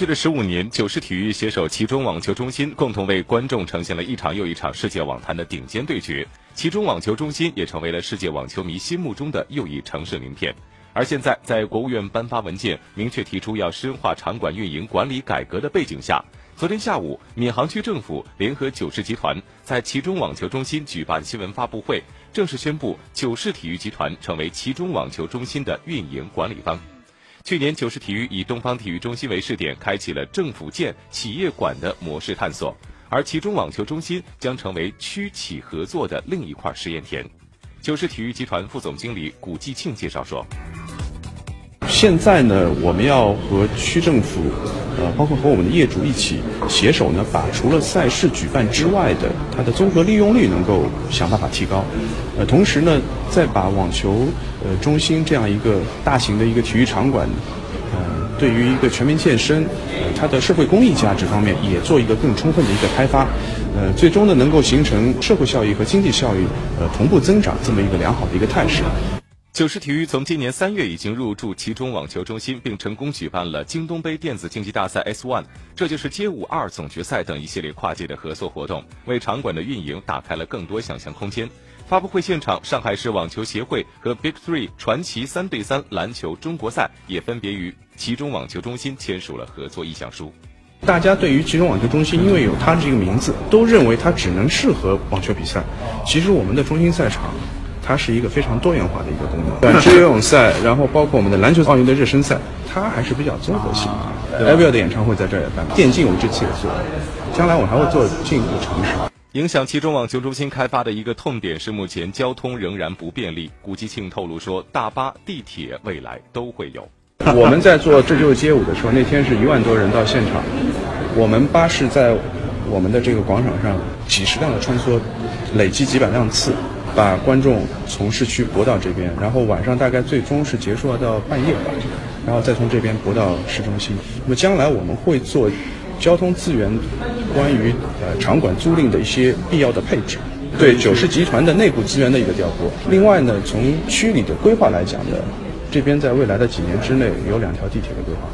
去了十五年，九世体育携手其中网球中心，共同为观众呈现了一场又一场世界网坛的顶尖对决。其中网球中心也成为了世界网球迷心目中的又一城市名片。而现在，在国务院颁发文件，明确提出要深化场馆运营管理改革的背景下，昨天下午，闵行区政府联合九世集团在其中网球中心举办新闻发布会，正式宣布九世体育集团成为其中网球中心的运营管理方。去年，九市体育以东方体育中心为试点，开启了政府建、企业管的模式探索，而其中网球中心将成为区企合作的另一块试验田。九市体育集团副总经理谷继庆介绍说。现在呢，我们要和区政府，呃，包括和我们的业主一起携手呢，把除了赛事举办之外的它的综合利用率能够想办法提高，呃，同时呢，再把网球呃中心这样一个大型的一个体育场馆，呃，对于一个全民健身，呃，它的社会公益价值方面也做一个更充分的一个开发，呃，最终呢，能够形成社会效益和经济效益呃同步增长这么一个良好的一个态势。九世体育从今年三月已经入驻其中网球中心，并成功举办了京东杯电子竞技大赛 S One，这就是街舞二总决赛等一系列跨界的合作活动，为场馆的运营打开了更多想象空间。发布会现场，上海市网球协会和 Big Three 传奇三对三篮球中国赛也分别与其中网球中心签署了合作意向书。大家对于其中网球中心，因为有它这个名字，都认为它只能适合网球比赛。其实我们的中心赛场。它是一个非常多元化的一个功能，短池游泳赛，然后包括我们的篮球奥运的热身赛，它还是比较综合性的。a v i l 的演唱会在这儿也办，电竞我也做，将来我还会做进一步尝试。影响其中网球中心开发的一个痛点是目前交通仍然不便利。古吉庆透露说，大巴、地铁未来都会有。我们在做这就是街舞的时候，那天是一万多人到现场，我们巴士在我们的这个广场上几十辆的穿梭，累计几百辆次。把观众从市区驳到这边，然后晚上大概最终是结束到半夜吧，然后再从这边驳到市中心。那么将来我们会做交通资源关于呃场馆租赁的一些必要的配置，对九世集团的内部资源的一个调拨。另外呢，从区里的规划来讲呢，这边在未来的几年之内有两条地铁的规划。